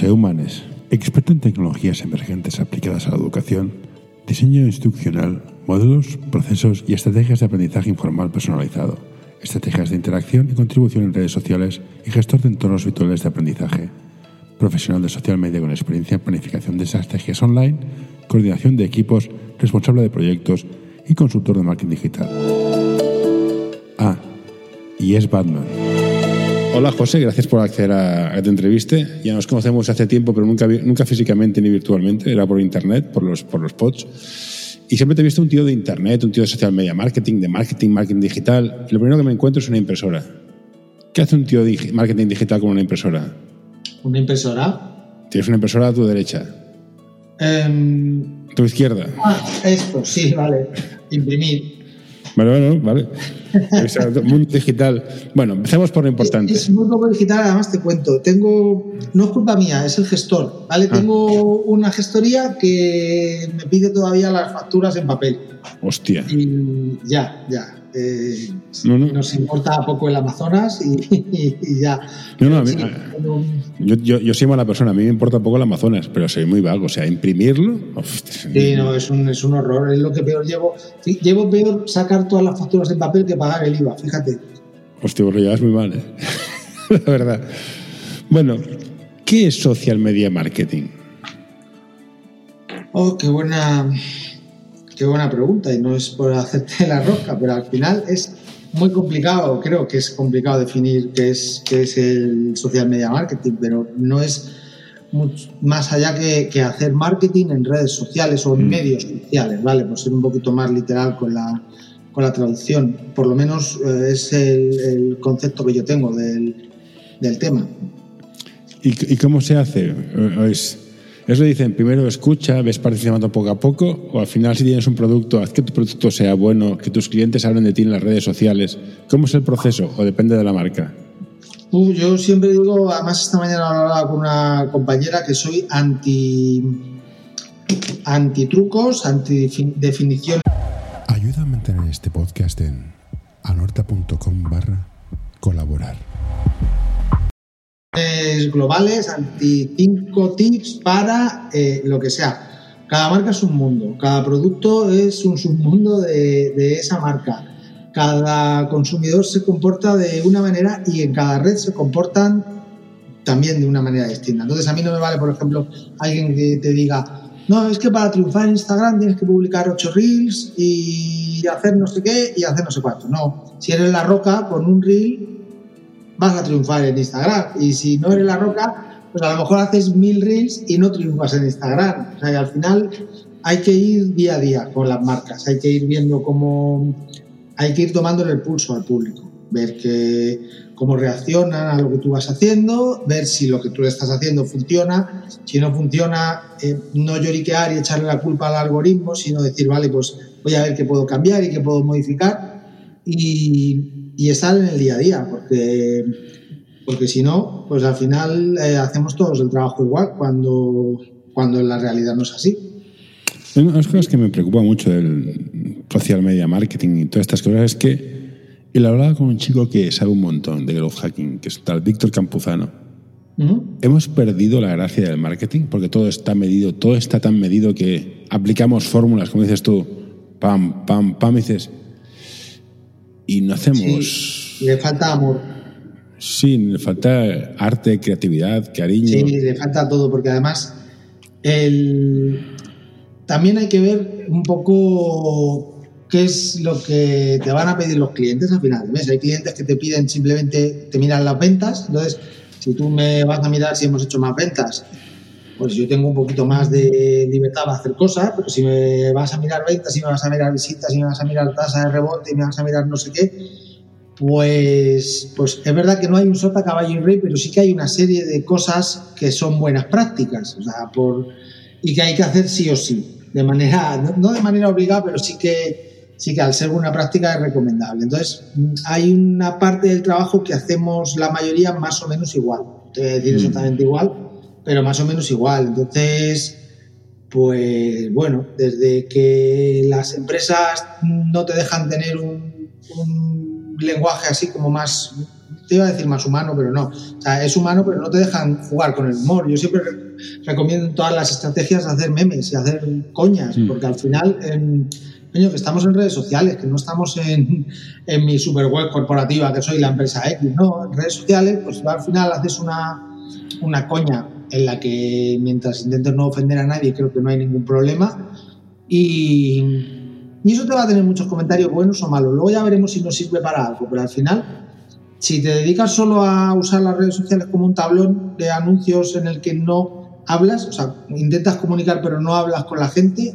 José Humanes, experto en tecnologías emergentes aplicadas a la educación, diseño instruccional, modelos, procesos y estrategias de aprendizaje informal personalizado, estrategias de interacción y contribución en redes sociales y gestor de entornos virtuales de aprendizaje, profesional de social media con experiencia en planificación de estrategias online, coordinación de equipos, responsable de proyectos y consultor de marketing digital. Ah, y es Batman. Hola José, gracias por acceder a, esta entrevista. Ya nos conocemos hace tiempo, pero nunca, nunca físicamente ni virtualmente, era por internet, por los, por los pods. Y siempre te he visto un tío de internet, un tío de social media marketing, de marketing, marketing digital. Y lo primero que me encuentro es una impresora. ¿Qué hace un tío de marketing digital con una impresora? ¿Una impresora? Tienes una impresora a tu derecha. Um... tu izquierda. Ah, esto, sí, vale. Imprimir. Bueno, bueno, vale. mundo digital. Bueno, empecemos por lo importante. Es, muy poco digital, además te cuento. Tengo, no es culpa mía, es el gestor, ¿vale? Ah. Tengo una gestoría que me pide todavía las facturas en papel. Hostia. Y ya, ya. Eh, Nos importa poco el Amazonas y, ya. No, no, a mí, yo, yo, yo, soy mala persona, a mí me importa poco el Amazonas, pero soy muy vago. O sea, imprimirlo. sí, no, es un, es un horror, es lo que peor llevo. Llevo peor sacar todas las facturas en papel que pagar el IVA, fíjate. Hostia, vos lo llevas muy mal, ¿eh? la verdad. Bueno, ¿qué es social media marketing? Oh, qué buena Qué buena pregunta y no es por hacerte la rosca, pero al final es muy complicado, creo que es complicado definir qué es, qué es el social media marketing, pero no es más allá que, hacer marketing en redes sociales o en mm. medios sociales, ¿vale? Por ser un poquito más literal con la, con la traducción. Por lo menos eh, es el, concepto que yo tengo del, del tema. ¿Y, ¿Y, cómo se hace? ¿Es eso dicen, primero escucha, ves participando poco a poco, o al final si tienes un producto, haz que tu producto sea bueno, que tus clientes hablen de ti en las redes sociales. ¿Cómo es el proceso o depende de la marca? yo siempre digo, además esta mañana hablaba con una compañera que soy anti anti trucos, anti definición. Ayuda a mantener este podcast en anorta.com barra colaborar globales, anti cinco tips para eh, lo que sea. Cada marca es un mundo, cada producto es un submundo de, esa marca. Cada consumidor se comporta de una manera y en cada red se comportan también de una manera distinta. Entonces a mí no me vale, por ejemplo, alguien que te diga, no, es que para triunfar en Instagram tienes que publicar ocho reels y hacer no sé qué y hacer no sé cuánto. No, si eres la roca, con un reel vas a triunfar en Instagram. Y si no eres la roca, pues a lo mejor haces mil reels y no triunfas en Instagram. O sea, que al final hay que ir día a día con las marcas, hay que ir viendo cómo, hay que ir tomándole el pulso al público, ver que, cómo reaccionan a lo que tú vas haciendo, ver si lo que tú estás haciendo funciona, si no funciona, eh, no lloriquear y echarle la culpa al algoritmo, sino decir, vale, pues voy a ver qué puedo cambiar y qué puedo modificar. Y, y estar en el día a día, porque, porque si no, pues al final eh, hacemos todos el trabajo igual cuando, cuando la realidad no es así. Una de las cosas que me preocupa mucho del social media marketing y todas estas cosas es que él hablaba con un chico que sabe un montón de growth hacking, que es tal Víctor Campuzano. Hemos perdido la gracia del marketing porque todo está medido, todo está tan medido que aplicamos fórmulas, como dices tú, pam, pam, pam, y dices, y no hacemos... le falta amor. Sí, le falta arte, creatividad, cariño. Sí, le falta todo, porque además el... también hay que ver un poco qué es lo que te van a pedir los clientes al final mes. Hay clientes que te piden simplemente, te miran las ventas, entonces si tú me vas a mirar si hemos hecho más ventas pues yo tengo un poquito más de libertad para hacer cosas, pero si me vas a mirar ventas, si me vas a mirar visitas, si me vas a mirar tasa de rebote, y me vas a mirar no sé qué, pues, pues es verdad que no hay un sota, caballo y rey, pero sí que hay una serie de cosas que son buenas prácticas, o sea, por, y que hay que hacer sí o sí, de manera, no de manera obligada, pero sí que, sí que al ser una práctica es recomendable. Entonces, hay una parte del trabajo que hacemos la mayoría más o menos igual, te voy a decir mm. exactamente igual, pero más o menos igual. Entonces, pues bueno, desde que las empresas no te dejan tener un, lenguaje así como más te iba a decir más humano, pero no. O sea, es humano, pero no te dejan jugar con el humor. Yo siempre recomiendo en todas las estrategias hacer memes y hacer coñas, mm. porque al final, en, que estamos en redes sociales, que no estamos en, en mi super web corporativa, que soy la empresa X, no, en redes sociales, pues al final haces una, una coña en la que mientras intentes no ofender a nadie, creo que no hay ningún problema. Y, y eso te va a tener muchos comentarios buenos o malos. Luego ya veremos si nos sirve para algo, pero al final si te dedicas solo a usar las redes sociales como un tablón de anuncios en el que no hablas, o sea, intentas comunicar pero no hablas con la gente,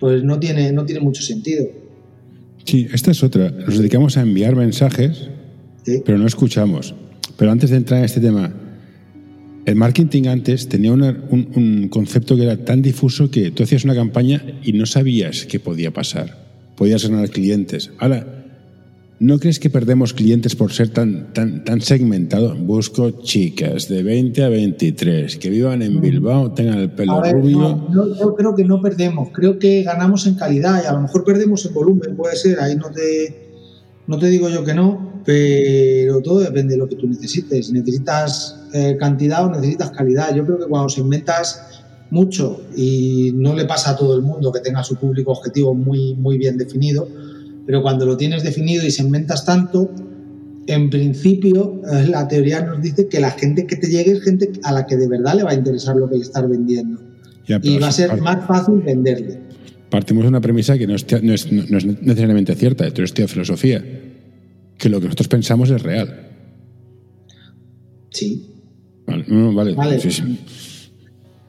pues no tiene, no tiene mucho sentido. Sí, esta es otra. Nos dedicamos a enviar mensajes, pero no escuchamos. Pero antes de entrar en este tema, el marketing antes tenía un, un, concepto que era tan difuso que tú hacías una campaña y no sabías qué podía pasar. Podías ganar clientes. Ahora, ¿No crees que perdemos clientes por ser tan, tan, tan segmentado? Busco chicas de 20 a 23 que vivan en Bilbao, tengan el pelo rubio. No, yo creo que no perdemos, creo que ganamos en calidad y a lo mejor perdemos en volumen, puede ser, ahí no te, no te digo yo que no, pero todo depende de lo que tú necesites. necesitas eh, cantidad o necesitas calidad. Yo creo que cuando segmentas mucho y no le pasa a todo el mundo que tenga su público objetivo muy, muy bien definido, pero cuando lo tienes definido y segmentas tanto, en principio eh, la teoría nos dice que la gente que te llegue es gente a la que de verdad le va a interesar lo que estás vendiendo. y va a ser más fácil venderle. Partimos de una premisa que no es, no es, no es necesariamente cierta, de de filosofía, que lo que nosotros pensamos es real. Sí. Vale, vale.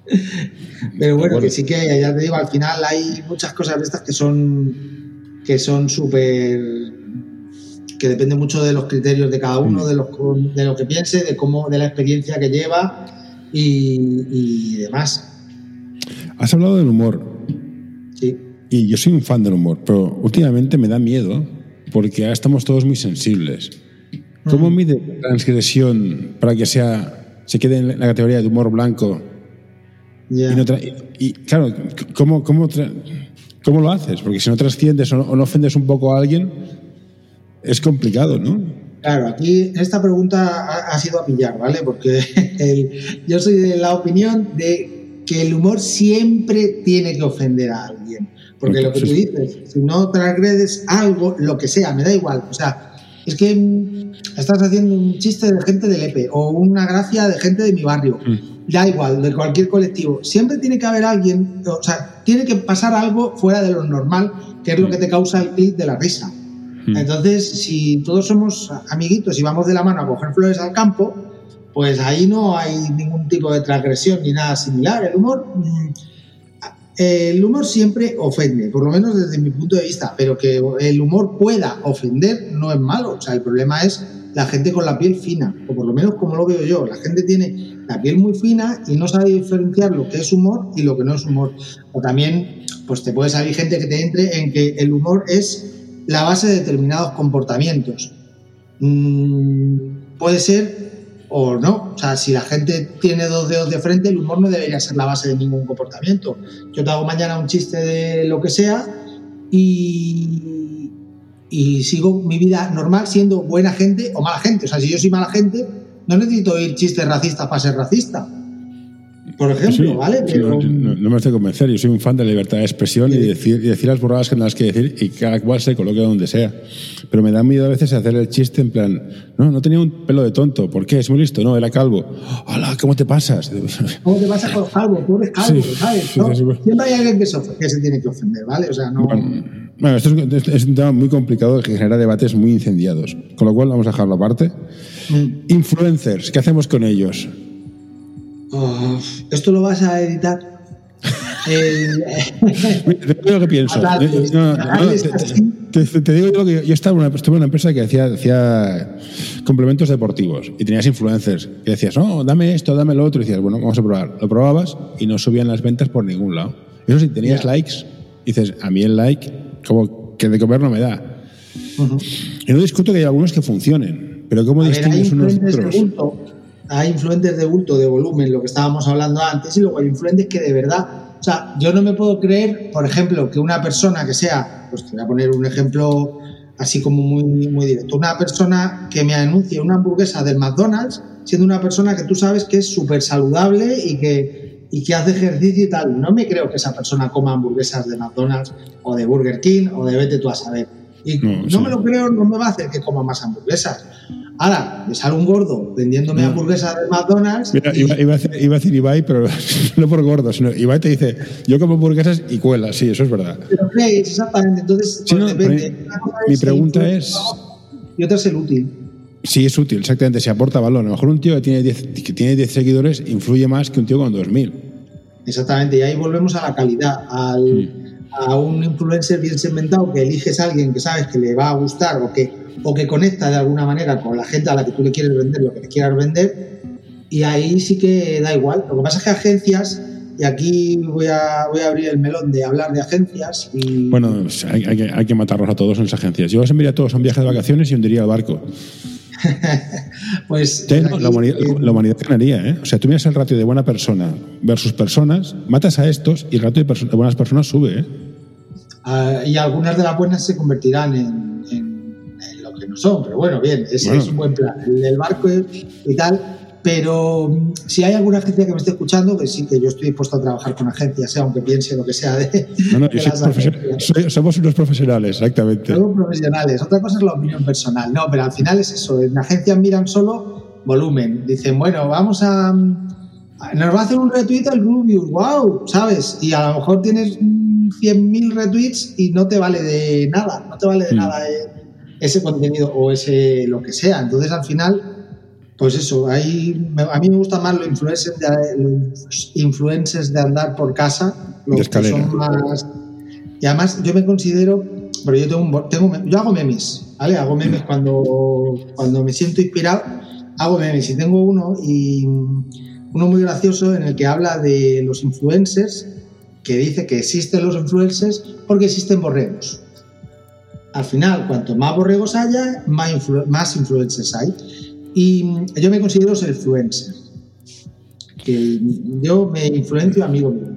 Pero bueno, que sí que, ya te digo, al final hay muchas cosas de estas que son que son súper que depende mucho de los criterios de cada uno, mm. de, los, de lo que piense, de cómo, de la experiencia que lleva y, demás. Has hablado del humor. Sí. Y yo soy un fan del humor, pero últimamente me da miedo porque ahora estamos todos muy sensibles. ¿Cómo mm. mide la transgresión para que sea se quede en la categoría de humor blanco? Y, claro, ¿cómo, cómo ¿Cómo lo haces? Porque si no trasciendes o no, ofendes un poco a alguien, es complicado, ¿no? Claro, aquí esta pregunta ha, sido a pillar, ¿vale? Porque yo soy de la opinión de que el humor siempre tiene que ofender a alguien. Porque lo que tú dices, si no transgredes algo, lo que sea, me da igual. O sea, es que estás haciendo un chiste de gente del EPE o una gracia de gente de mi barrio. Mm da igual, de cualquier colectivo, siempre tiene que haber alguien, o sea, tiene que pasar algo fuera de lo normal, que es lo que te causa el clic de la risa. Entonces, si todos somos amiguitos y vamos de la mano a coger flores al campo, pues ahí no hay ningún tipo de transgresión ni nada similar. El humor, el humor siempre ofende, por lo menos desde mi punto de vista, pero que el humor pueda ofender no es malo. O sea, el problema es la gente con la piel fina, o por lo menos como lo veo yo. La gente tiene la piel muy fina y no sabe diferenciar lo que es humor y lo que no es humor. O también, pues te puede salir gente que te entre en que el humor es la base de determinados comportamientos. Mm, puede ser o no. O sea, si la gente tiene dos dedos de frente, el humor no debería ser la base de ningún comportamiento. Yo te hago mañana un chiste de lo que sea y, sigo mi vida normal siendo buena gente o mala gente. O sea, si yo soy mala gente, no necesito oír chistes racistas para ser racista. Por ejemplo, ¿vale? no, me hace convencer. Yo soy un fan de la libertad de expresión y, decir, y decir las borradas que tengas que decir y cada cual se coloque donde sea. Pero me da miedo a veces hacer el chiste en plan, no, no tenía un pelo de tonto. ¿Por qué? Es muy listo. No, era calvo. Hola, ¿cómo te pasas? ¿Cómo te pasa con calvo? Tú eres calvo, ¿sabes? Siempre hay alguien que se, que se, tiene que ofender, ¿vale? O sea, no... Bueno, esto es, un tema muy complicado que genera debates muy incendiados. Con lo cual vamos a dejarlo aparte. Mm. Influencers, ¿qué hacemos con ellos? Oh, ¿Esto lo vas a editar? te digo lo que pienso. te, digo que yo estaba en una, estuve en una empresa que hacía, hacía complementos deportivos y tenías influencers que decías, no, dame esto, dame lo otro. Y decías, bueno, vamos a probar. Lo probabas y no subían las ventas por ningún lado. Eso sí, tenías likes, dices, a mí el like, como que de comer no me da. Y no discuto que hay algunos que funcionen, pero ¿cómo distingues unos otros? Hay influencers de bulto, de volumen, lo que estábamos hablando antes, y luego hay influencers que de verdad, o sea, yo no me puedo creer, por ejemplo, que una persona que sea, pues te voy a poner un ejemplo así como muy, muy directo. Una persona que me anuncie una hamburguesa del McDonald's, siendo una persona que tú sabes que es súper saludable y que, y que hace ejercicio y tal. No me creo que esa persona coma hamburguesas de McDonald's o de Burger King o de vete tú a saber. Y no, me lo creo, no me va a hacer que coma más hamburguesas. Ahora, me sale un gordo vendiéndome hamburguesas de McDonald's. Mira, iba, a decir, iba, a decir, Ibai, pero no por gordo, sino Ibai te dice, yo como hamburguesas y cuela, sí, eso es verdad. Pero ¿qué es exactamente? Entonces, pues, depende. Mi, pregunta es... Y otra es el útil. Sí, es útil, exactamente, si aporta valor. A lo mejor un tío que tiene 10, que tiene 10 seguidores influye más que un tío con 2.000. Exactamente, y ahí volvemos a la calidad, al, mm. A un influencer bien segmentado que eliges a alguien que sabes que le va a gustar o que o que conecta de alguna manera con la gente a la que tú le quieres vender lo que le quieras vender, y ahí sí que da igual. Lo que pasa es que agencias, y aquí voy a, voy a abrir el melón de hablar de agencias. Y... Bueno, hay, que, hay que matarlos a todos en las agencias. Yo os enviaría a todos a un viaje de vacaciones y hundiría el barco. pues, la, humanidad, la, humanidad, ganaría, ¿eh? O sea, tú miras el ratio de buena persona versus personas, matas a estos y el ratio de, de buenas personas sube, ¿eh? Ah, y algunas de las buenas se convertirán en que no son, pero bueno, bien, ese es un buen plan. El del barco y tal. Pero mm, si hay alguna agencia que me esté escuchando, que sí, que yo estoy dispuesto a trabajar con agencias, sea aunque piense lo que sea de. No, no, somos unos profesionales, exactamente. Somos profesionales. Otra cosa es la opinión personal. No, pero al final es eso. En agencias miran solo volumen. Dicen, bueno, vamos a. Mm, nos va a hacer un retweet al Rubius, wow, ¿sabes? Y a lo mejor tienes 100.000 retweets y no te vale de nada, no te vale de mm. nada. Eh ese contenido o ese lo que sea. Entonces, al final, pues eso, ahí, a mí me gusta más los influencers de, los influencers de andar por casa, los que son más... Y además yo me considero, pero yo tengo, tengo yo hago memes, ¿vale? Hago memes cuando, cuando me siento inspirado, hago memes y tengo uno y uno muy gracioso en el que habla de los influencers, que dice que existen los influencers porque existen borregos al final, cuanto más borregos haya, más, influencers hay. Y yo me considero ser influencer. Que yo me influencio amigo mío.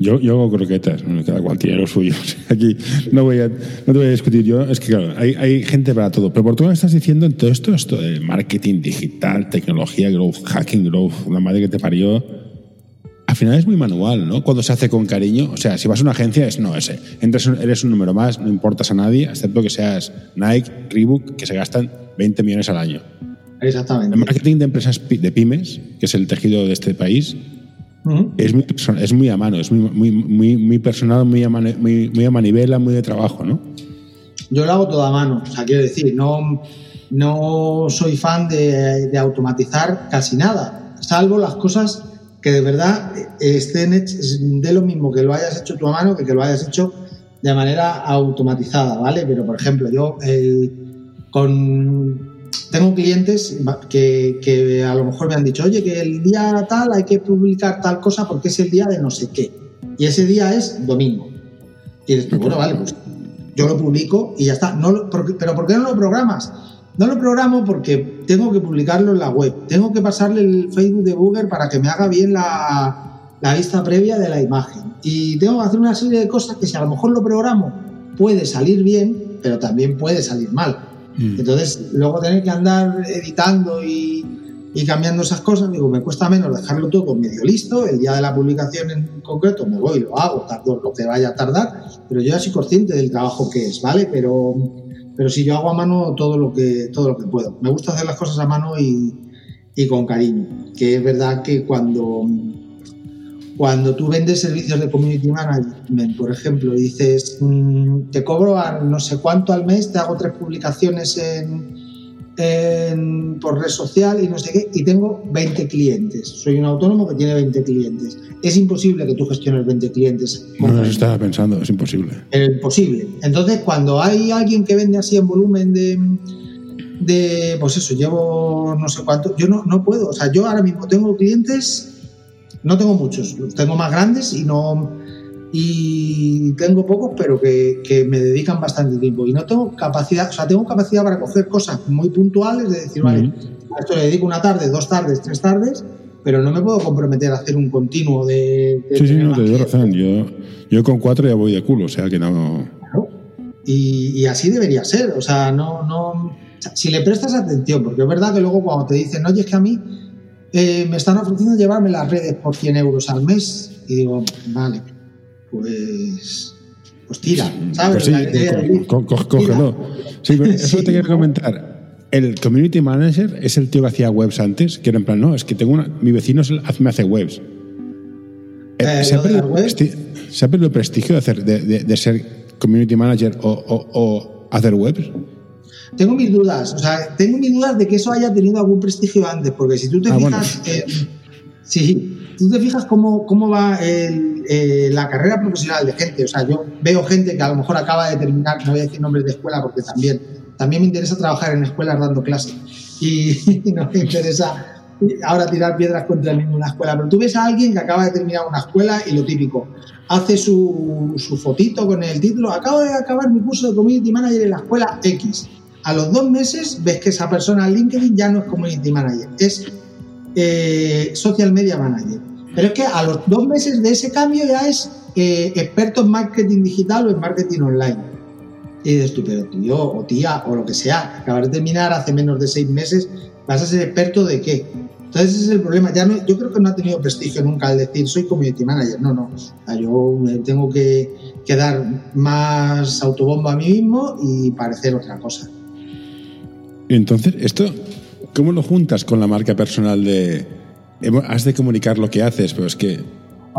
Yo, yo hago croquetas, cada cual tiene lo suyo. Aquí no, voy a, no te voy a discutir yo. Es que, claro, hay, hay gente para todo. Pero por tú me estás diciendo en todo esto, esto de marketing digital, tecnología, growth, hacking, growth, una madre que te parió al final es muy manual, ¿no? Cuando se hace con cariño, o sea, si vas a una agencia es no ese. Entras, eres un número más, no importas a nadie, excepto que seas Nike, Reebok, que se gastan 20 millones al año. Exactamente. El marketing de empresas de pymes, que es el tejido de este país, es, muy, es muy a mano, es muy, muy, muy, personal, muy a, muy, a manivela, muy de trabajo, ¿no? Yo lo hago todo a mano, o sea, quiero decir, no, no soy fan de, de automatizar casi nada, salvo las cosas que de verdad estén de lo mismo que lo hayas hecho tú a mano que que lo hayas hecho de manera automatizada, ¿vale? Pero, por ejemplo, yo con, tengo clientes que, que, a lo mejor me han dicho, oye, que el día tal hay que publicar tal cosa porque es el día de no sé qué. Y ese día es domingo. Y después, bueno, vale, pues yo lo publico y ya está. No, pero ¿por qué no lo programas? No lo programo porque tengo que publicarlo en la web, tengo que pasarle el Facebook de Google para que me haga bien la, vista previa de la imagen. Y tengo que hacer una serie de cosas que si a lo mejor lo programo puede salir bien, pero también puede salir mal. Mm. Entonces, luego tener que andar editando y, cambiando esas cosas, digo, me cuesta menos dejarlo todo medio listo. El día de la publicación en concreto me voy, lo hago, tardo lo que vaya a tardar, pero yo ya soy consciente del trabajo que es, ¿vale? Pero pero si yo hago a mano todo lo que, todo lo que puedo. Me gusta hacer las cosas a mano y, con cariño. Que es verdad que cuando, cuando tú vendes servicios de community management, por ejemplo, y dices, mm, te cobro a no sé cuánto al mes, te hago tres publicaciones en, por red social y no sé qué, y tengo 20 clientes. Soy un autónomo que tiene 20 clientes. Es imposible que tú gestiones 20 clientes. No, eso estaba pensando, es imposible. Es imposible. Entonces, cuando hay alguien que vende así en volumen de, de pues eso, llevo no sé cuánto, yo no, no puedo. O sea, yo ahora mismo tengo clientes, no tengo muchos, tengo más grandes y no y tengo pocos, pero que, que, me dedican bastante tiempo. Y no tengo capacidad, o sea, tengo capacidad para coger cosas muy puntuales, de decir, vale, a esto le dedico una tarde, dos tardes, tres tardes, pero no me puedo comprometer a hacer un continuo de. sí, sí, no, te doy razón. Yo, yo con cuatro ya voy de culo, o sea que no. Y, así debería ser. O sea, no, no. Si le prestas atención, porque es verdad que luego cuando te dicen, oye, es que a mí eh, me están ofreciendo llevarme las redes por 100 euros al mes, y digo, vale, pues. Pues tira, ¿sabes? Pues sí, cógelo. Sí, pero eso te quiero comentar el community manager es el tío que hacía webs antes, que era en plan, no, es que tengo una, mi vecino me hace webs. Eh, eh, ¿Se, ha perdido, el prestigio de, hacer, de, ser community manager o, hacer webs? Tengo mis dudas, o sea, tengo mis dudas de que eso haya tenido algún prestigio antes, porque si tú te ah, fijas, si tú te fijas cómo, cómo va eh, la carrera profesional de gente, o sea, yo veo gente que a lo mejor acaba de terminar, no voy a decir nombres de escuela porque también también me interesa trabajar en escuelas dando clases y, no me interesa ahora tirar piedras contra ninguna escuela. Pero tú ves a alguien que acaba de terminar una escuela y lo típico, hace su, su fotito con el título, acabo de acabar mi curso de Community Manager en la escuela X. A los dos meses ves que esa persona en LinkedIn ya no es Community Manager, es eh, Social Media Manager. Pero es que a los dos meses de ese cambio ya es eh, experto en marketing digital o en marketing online. Y dices tú, pero tío o tía o lo que sea, acabas de terminar hace menos de seis meses, vas a ser experto de qué. Entonces ese es el problema. Ya no, yo creo que no ha tenido prestigio nunca el decir soy community manager. No, no. yo tengo que, que, dar más autobombo a mí mismo y parecer otra cosa. Entonces, esto, ¿cómo lo juntas con la marca personal de... Has de comunicar lo que haces, pero es que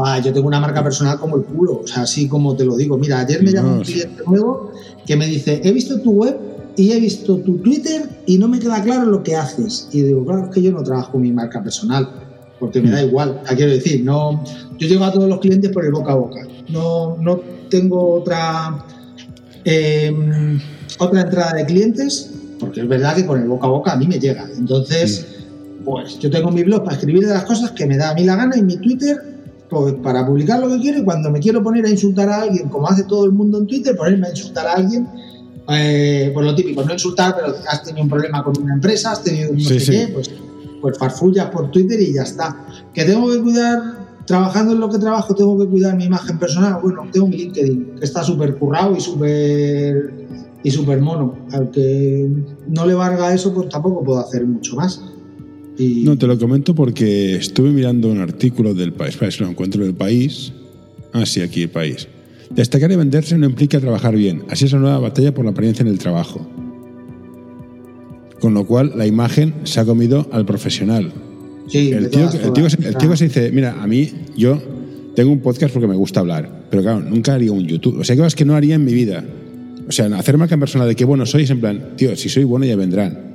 Ah, yo tengo una marca personal como el culo, o sea, así como te lo digo. Mira, ayer me llamó un cliente nuevo que me dice, he visto tu web y he visto tu Twitter y no me queda claro lo que haces. Y digo, claro, es que yo no trabajo mi marca personal, porque me da igual. quiero decir, no, yo llego a todos los clientes por el boca a boca. No, no tengo otra, em, otra entrada de clientes, porque es verdad que con el boca a boca a mí me llega. Entonces, pues yo tengo mi blog para escribir de las cosas que me da a mí la gana y mi Twitter pues para publicar lo que quiero y cuando me quiero poner a insultar a alguien, como hace todo el mundo en Twitter, ponerme a insultar a alguien, eh, pues lo típico, no insultar, pero has tenido un problema con una empresa, has tenido un no sé pues, pues farfullas por Twitter y ya está. Que tengo que cuidar, trabajando en lo que trabajo, tengo que cuidar mi imagen personal. Bueno, tengo mi LinkedIn, que está súper currado y súper y súper mono. Al que no le valga eso, pues tampoco puedo hacer mucho más. No, te lo comento porque estuve mirando un artículo del país, para eso lo encuentro del país. Ah, sí, aquí el país. Destacar y venderse no implica trabajar bien, así es una nueva batalla por la apariencia en el trabajo. Con lo cual, la imagen se ha comido al profesional. Sí, el, tío, el, tío, se dice, mira, a mí yo tengo un podcast porque me gusta hablar, pero claro, nunca haría un YouTube. O sea, cosas que no haría en mi vida. O sea, hacer marca persona de qué bueno soy es en plan, tío, si soy bueno ya vendrán.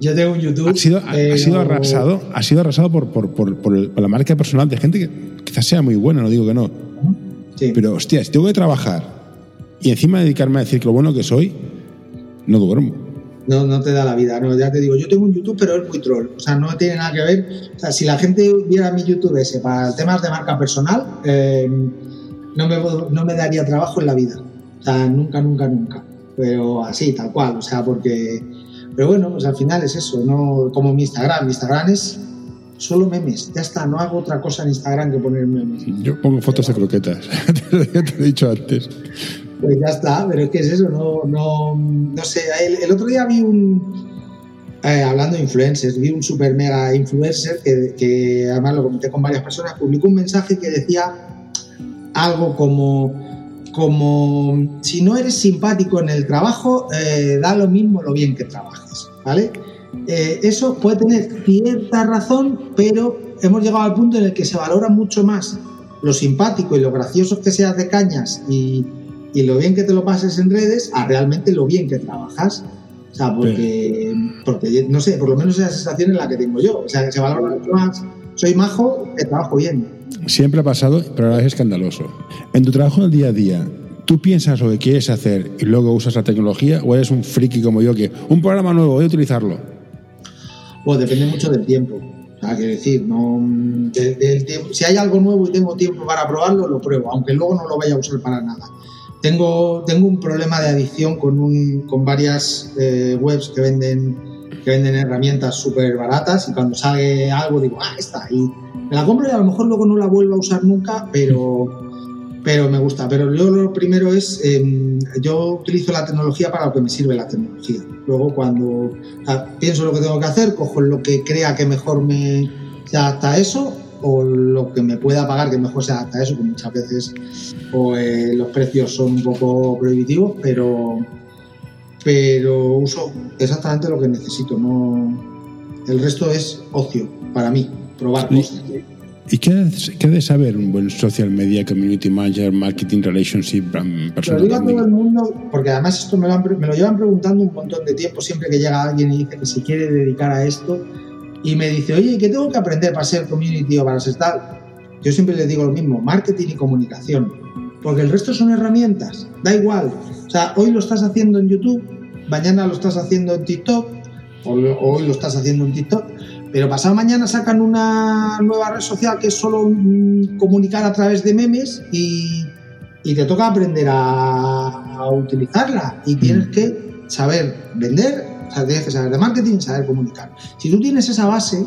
Yo tengo un YouTube. Ha sido, ha sido arrasado, ha sido arrasado por, por, por, por, la marca personal de gente que quizás sea muy buena, no digo que no. Pero, hostia, si tengo que trabajar y encima dedicarme a decir que lo bueno que soy, no duermo. No, no te da la vida, no, ya te digo, yo tengo un YouTube, pero es muy troll. O sea, no tiene nada que ver. O sea, si la gente viera mi YouTube ese para temas de marca personal, eh, no, me, no me daría trabajo en la vida. O sea, nunca, nunca, nunca. Pero así, tal cual. O sea, porque pero bueno, pues al final es eso, no como mi Instagram. Mi Instagram es solo memes, ya está, no hago otra cosa en Instagram que poner memes. Yo pongo fotos de croquetas, ya te he dicho antes. Pues ya está, pero es que es eso, no, no, no sé. El, otro día vi un, eh, hablando de influencers, vi un super mega influencer que, que, además lo comenté con varias personas, publicó un mensaje que decía algo como como si no eres simpático en el trabajo, eh, da lo mismo lo bien que trabajes, ¿vale? Eh, eso puede tener cierta razón, pero hemos llegado al punto en el que se valora mucho más lo simpático y lo gracioso que seas de cañas y, y lo bien que te lo pases en redes a realmente lo bien que trabajas. O sea, porque, porque, no sé, por lo menos esa sensación es la que tengo yo. O sea, que se valora mucho más. Soy majo, que trabajo bien. Siempre ha pasado, pero ahora es escandaloso. En tu trabajo del día a día, ¿tú piensas lo que quieres hacer y luego usas la tecnología o eres un friki como yo que un programa nuevo voy a utilizarlo? Pues depende mucho del tiempo. O quiero decir, no, si hay algo nuevo y tengo tiempo para probarlo, lo pruebo, aunque luego no lo vaya a usar para nada. Tengo, tengo un problema de adicción con, un, con varias eh, webs que venden, que venden herramientas súper baratas y cuando sale algo digo, ah, está, ahí me la compro y a lo mejor luego no la vuelvo a usar nunca, pero, pero me gusta. Pero yo lo primero es, em, yo utilizo la tecnología para lo que me sirve la tecnología. Luego cuando pienso lo que tengo que hacer, cojo lo que crea que mejor me se adapta a eso o lo que me pueda pagar que mejor se adapta a eso, que muchas veces pues, los precios son un poco prohibitivos, pero, pero uso exactamente lo que necesito. No, el resto es ocio para mí, probar cosas. ¿Y qué, qué de saber un buen social media, community manager, marketing relationship, personal? Lo digo a todo el mundo, porque además esto me lo, me lo llevan preguntando un montón de tiempo, siempre que llega alguien y dice que se quiere dedicar a esto, y me dice, oye, ¿qué tengo que aprender para ser community o para ser tal? Yo siempre les digo lo mismo, marketing y comunicación, porque el resto son herramientas, da igual. O sea, hoy lo estás haciendo en YouTube, mañana lo estás haciendo en TikTok, hoy lo estás haciendo en TikTok, pero pasado mañana sacan una nueva red social que es solo comunicar a través de memes y, te toca aprender a, utilizarla y tienes mm. que saber vender, tienes que saber de marketing y saber comunicar. Si tú tienes esa base,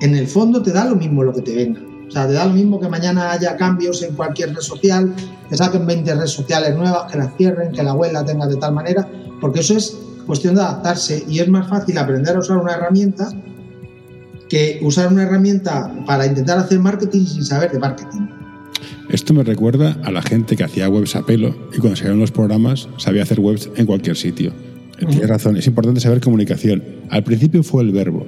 en el fondo te da lo mismo lo que te venga. O sea, te da lo mismo que mañana haya cambios en cualquier red social, que saquen 20 redes sociales nuevas, que las cierren, que la web la tenga de tal manera, porque eso es cuestión de adaptarse y es más fácil aprender a usar una herramienta que usar una herramienta para intentar hacer marketing sin saber de marketing. Esto me recuerda a la gente que hacía webs a pelo y cuando salieron los programas sabía hacer webs en cualquier sitio. Tienes razón, es importante saber comunicación. Al principio fue el verbo.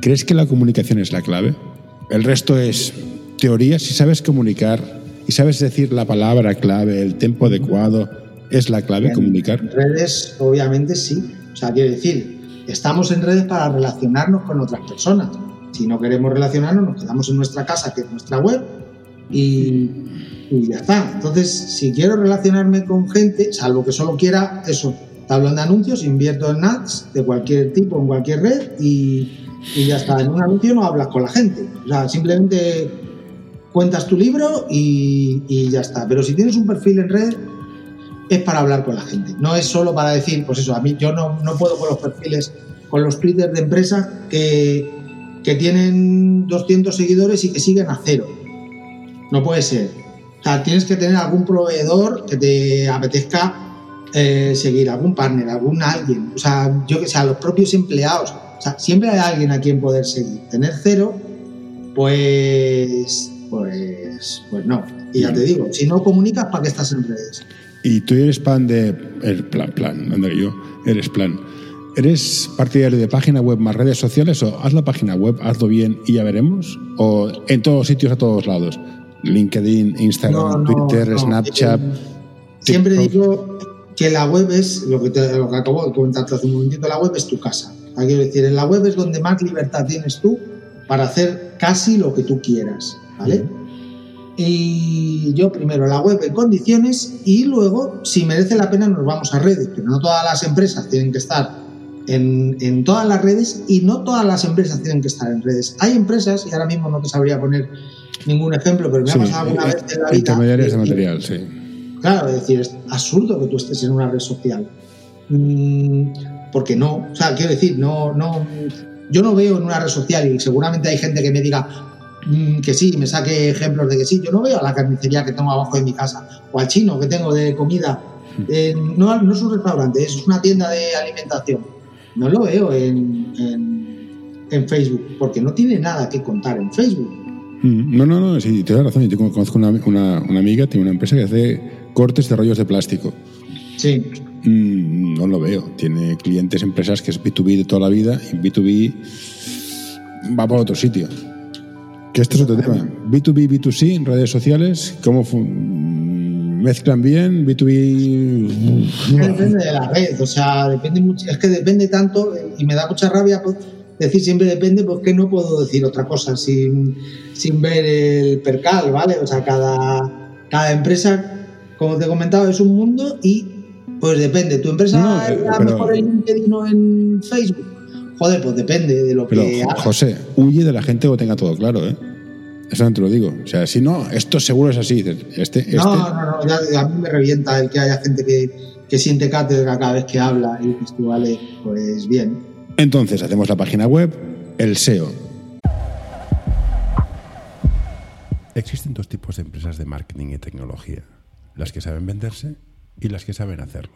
¿Crees que la comunicación es la clave? El resto es teoría. Si sabes comunicar y sabes decir la palabra clave, el tiempo adecuado, ¿es la clave comunicar? En redes, obviamente sí. O sea, quiero decir, Estamos en redes para relacionarnos con otras personas. Si no queremos relacionarnos, nos quedamos en nuestra casa, que es nuestra web, y, ya está. Entonces, si quiero relacionarme con gente, salvo que solo quiera eso, tablón de anuncios, invierto en ads de cualquier tipo, en cualquier red, y, ya está. En un anuncio no hablas con la gente. O sea, simplemente cuentas tu libro y, y ya está. Pero si tienes un perfil en red, es para hablar con la gente. No es solo para decir, pues eso, a mí yo no, no puedo con los perfiles, con los Twitter de empresa que, que tienen 200 seguidores y que siguen a cero. No puede ser. O sea, tienes que tener algún proveedor que te apetezca eh, seguir, algún partner, algún alguien. O sea, yo que sé, a los propios empleados. O sea, siempre hay alguien a quien poder seguir. Tener cero, pues, pues, pues no. Y ya te digo, si no comunicas, ¿para qué estás en redes? Y tú eres pan de. El plan, plan, ando yo. Eres plan. ¿Eres partidario de página web más redes sociales o haz la página web, hazlo bien y ya veremos? ¿O en todos sitios, a todos lados? LinkedIn, Instagram, Twitter, Snapchat. Siempre digo que la web es lo que, te, lo que acabo de comentarte hace un momentito: la web es tu casa. Quiero decir, en la web es donde más libertad tienes tú para hacer casi lo que tú quieras. ¿Vale? y yo primero la web en condiciones y luego, si merece la pena, nos vamos a redes, pero no todas las empresas tienen que estar en, en, todas las redes y no todas las empresas tienen que estar en redes. Hay empresas, y ahora mismo no te sabría poner ningún ejemplo, pero me ha pasado alguna vez en la vida. Intermediarias de material, sí. Claro, es decir, es absurdo que tú estés en una red social. Mm, porque no, o sea, quiero decir, no, no, yo no veo en una red social y seguramente hay gente que me diga, Mm, que sí, me saque ejemplos de que sí. Yo no veo a la carnicería que tengo abajo de mi casa o al chino que tengo de comida. Hmm. no, no, es un restaurante, es una tienda de alimentación. No lo veo en, en, Facebook porque no tiene nada que contar en Facebook. Hmm. No, no, no, sí, tienes razón. Yo conozco una, una, una amiga, tiene una empresa que hace cortes de rollos de plástico. Sí. Mm, no lo veo. Tiene clientes, empresas que es B2B de toda la vida y B2B va para otro sitio. Que esto es otro tema. B2B, B2C, en redes sociales, ¿cómo mezclan bien? B2B. Depende de la red, o sea, depende mucho, es que depende tanto y me da mucha rabia pues, decir siempre depende porque no puedo decir otra cosa sin, sin ver el percal, ¿vale? O sea, cada, cada empresa, como te he comentado, es un mundo y pues depende. ¿Tu empresa es la mejor en LinkedIn o en Facebook? Joder, pues depende de lo que. José, huye de la gente que tenga todo claro, ¿eh? Eso no te lo digo. O sea, si no, esto seguro es así. Este, este... No, no, no. a mí me revienta el que haya gente que, que siente cátedra cada vez que habla y dices tú, vale, pues bien. Entonces, hacemos la página web, el SEO. Existen dos tipos de empresas de marketing y tecnología, las que saben venderse y las que saben hacerlo.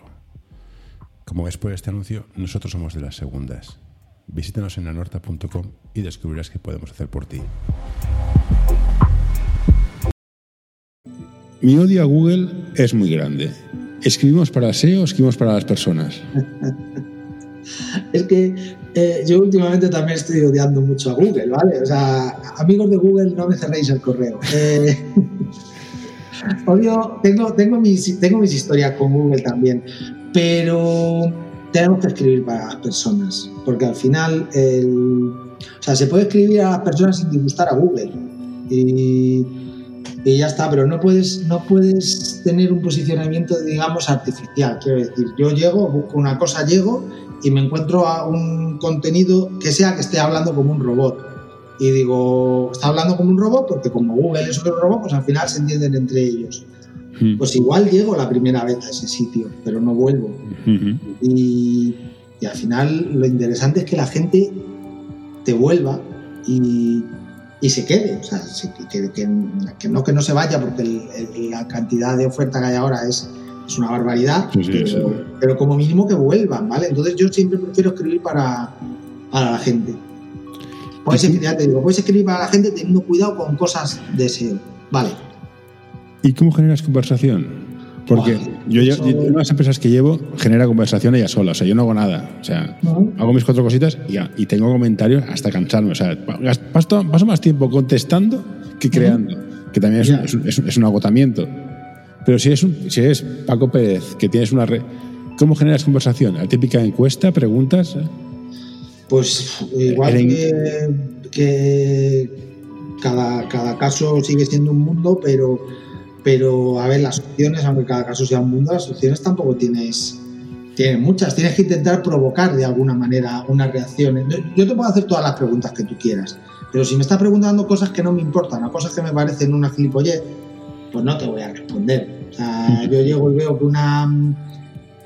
Como ves por este anuncio, nosotros somos de las segundas. Visítanos en anorta.com y descubrirás qué podemos hacer por ti. Mi odio a Google es muy grande. ¿Escribimos para SEO o escribimos para las personas? es que eh, yo últimamente también estoy odiando mucho a Google, ¿vale? O sea, amigos de Google, no me cerréis el correo. Eh, odio, tengo, tengo, mis, tengo mis historias con Google también, pero tenemos que escribir para las personas, porque al final, o sea, se puede escribir a las personas sin disgustar a Google. Y y ya está, pero no puedes, no puedes tener un posicionamiento, digamos, artificial. Quiero decir, yo llego, busco una cosa, llego y me encuentro a un contenido que sea que esté hablando como un robot. Y digo, está hablando como un robot porque como Google es un robot, pues al final se entienden entre ellos. Hmm. Pues igual llego la primera vez a ese sitio, pero no vuelvo. y, y al final lo interesante es que la gente te vuelva y y se quede, o sea, que, no que no se vaya porque la cantidad de oferta que hay ahora es, es una barbaridad, pero, como mínimo que vuelvan, ¿vale? Entonces yo siempre prefiero escribir para, para la gente. Puedes, ya te digo, puedes escribir para la gente teniendo cuidado con cosas de SEO, ¿vale? ¿Y cómo generas conversación? Porque yo, yo, en las empresas que llevo genera conversación ella sola, o sea, yo no hago nada. O sea, hago mis cuatro cositas y, y, tengo comentarios hasta cansarme. O sea, paso, paso más tiempo contestando que creando, que también es, es, un agotamiento. Pero si es, un, si es Paco Pérez, que tienes una red, ¿cómo generas conversación? ¿La típica encuesta, preguntas? Pues igual que, que cada, cada caso sigue siendo un mundo, pero pero, a ver, las opciones, aunque cada caso sea un mundo, las opciones tampoco tienes, tienes muchas. Tienes que intentar provocar de alguna manera una reacción. Yo te puedo hacer todas las preguntas que tú quieras, pero si me estás preguntando cosas que no me importan, o cosas que me parecen una gilipollez, pues no te voy a responder. O sea, yo llego y veo que una,